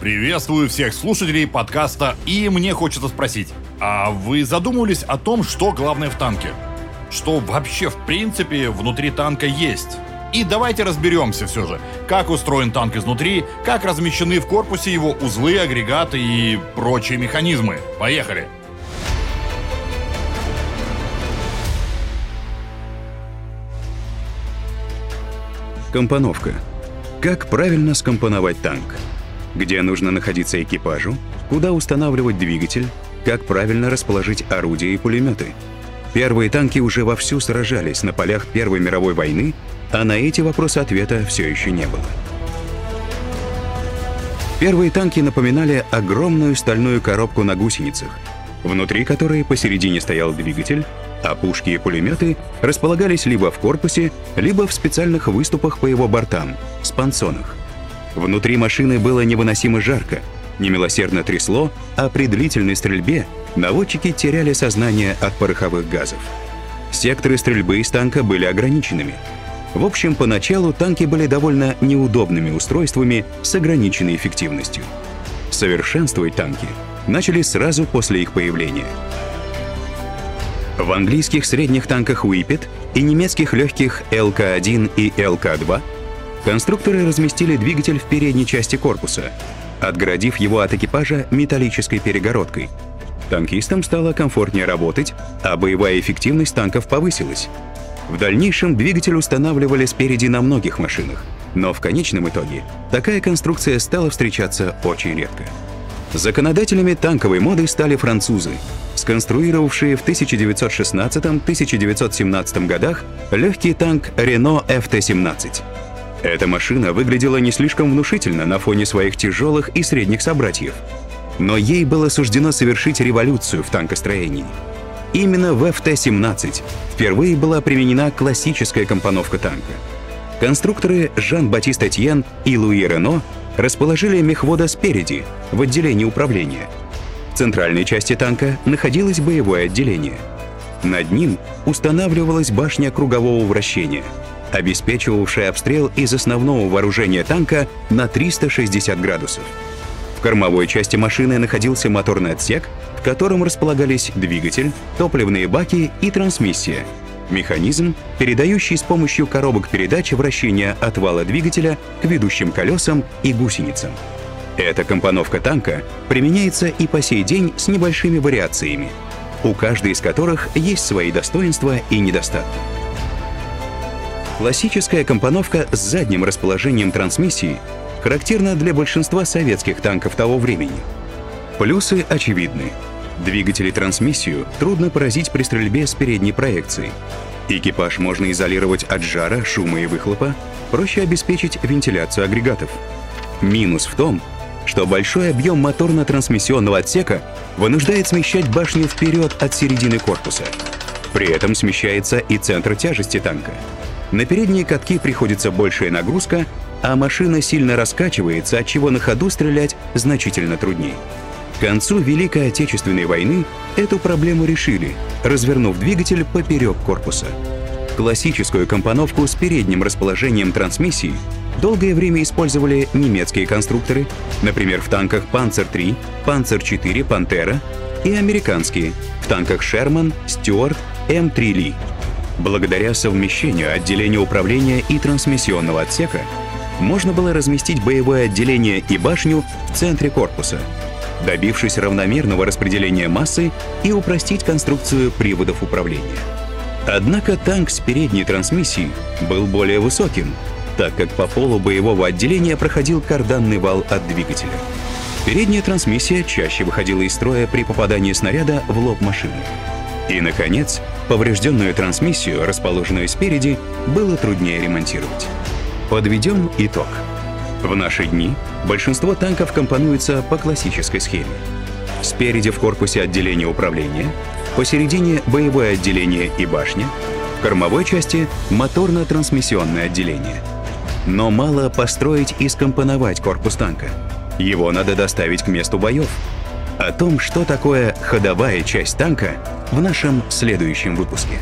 Приветствую всех слушателей подкаста, и мне хочется спросить, а вы задумывались о том, что главное в танке? Что вообще в принципе внутри танка есть? И давайте разберемся все же, как устроен танк изнутри, как размещены в корпусе его узлы, агрегаты и прочие механизмы. Поехали! Компоновка. Как правильно скомпоновать танк? Где нужно находиться экипажу, куда устанавливать двигатель, как правильно расположить орудия и пулеметы. Первые танки уже вовсю сражались на полях Первой мировой войны, а на эти вопросы ответа все еще не было. Первые танки напоминали огромную стальную коробку на гусеницах, внутри которой посередине стоял двигатель, а пушки и пулеметы располагались либо в корпусе, либо в специальных выступах по его бортам, спансонах. Внутри машины было невыносимо жарко, немилосердно трясло, а при длительной стрельбе наводчики теряли сознание от пороховых газов. Секторы стрельбы из танка были ограниченными. В общем, поначалу танки были довольно неудобными устройствами с ограниченной эффективностью. Совершенствовать танки начали сразу после их появления. В английских средних танках Уипет и немецких легких ЛК-1 и ЛК-2 Конструкторы разместили двигатель в передней части корпуса, отгородив его от экипажа металлической перегородкой. Танкистам стало комфортнее работать, а боевая эффективность танков повысилась. В дальнейшем двигатель устанавливали спереди на многих машинах, но в конечном итоге такая конструкция стала встречаться очень редко. Законодателями танковой моды стали французы, сконструировавшие в 1916-1917 годах легкий танк Renault FT-17. Эта машина выглядела не слишком внушительно на фоне своих тяжелых и средних собратьев. Но ей было суждено совершить революцию в танкостроении. Именно в ФТ-17 впервые была применена классическая компоновка танка. Конструкторы Жан-Батист Этьен и Луи Рено расположили мехвода спереди, в отделении управления. В центральной части танка находилось боевое отделение. Над ним устанавливалась башня кругового вращения — обеспечивавшая обстрел из основного вооружения танка на 360 градусов. В кормовой части машины находился моторный отсек, в котором располагались двигатель, топливные баки и трансмиссия. Механизм, передающий с помощью коробок передач вращение от вала двигателя к ведущим колесам и гусеницам. Эта компоновка танка применяется и по сей день с небольшими вариациями, у каждой из которых есть свои достоинства и недостатки. Классическая компоновка с задним расположением трансмиссии характерна для большинства советских танков того времени. Плюсы очевидны. Двигатели трансмиссию трудно поразить при стрельбе с передней проекцией. Экипаж можно изолировать от жара, шума и выхлопа, проще обеспечить вентиляцию агрегатов. Минус в том, что большой объем моторно-трансмиссионного отсека вынуждает смещать башню вперед от середины корпуса. При этом смещается и центр тяжести танка. На передние катки приходится большая нагрузка, а машина сильно раскачивается, от чего на ходу стрелять значительно труднее. К концу Великой Отечественной войны эту проблему решили, развернув двигатель поперек корпуса. Классическую компоновку с передним расположением трансмиссии долгое время использовали немецкие конструкторы, например, в танках Panzer-3, Panzer-4, Пантера, и американские в танках Sherman, Стюарт, М3 Ли. Благодаря совмещению отделения управления и трансмиссионного отсека можно было разместить боевое отделение и башню в центре корпуса, добившись равномерного распределения массы и упростить конструкцию приводов управления. Однако танк с передней трансмиссией был более высоким, так как по полу боевого отделения проходил карданный вал от двигателя. Передняя трансмиссия чаще выходила из строя при попадании снаряда в лоб машины. И, наконец, поврежденную трансмиссию, расположенную спереди, было труднее ремонтировать. Подведем итог. В наши дни большинство танков компонуется по классической схеме. Спереди в корпусе отделение управления, посередине боевое отделение и башня, в кормовой части моторно-трансмиссионное отделение. Но мало построить и скомпоновать корпус танка. Его надо доставить к месту боев, о том, что такое ходовая часть танка, в нашем следующем выпуске.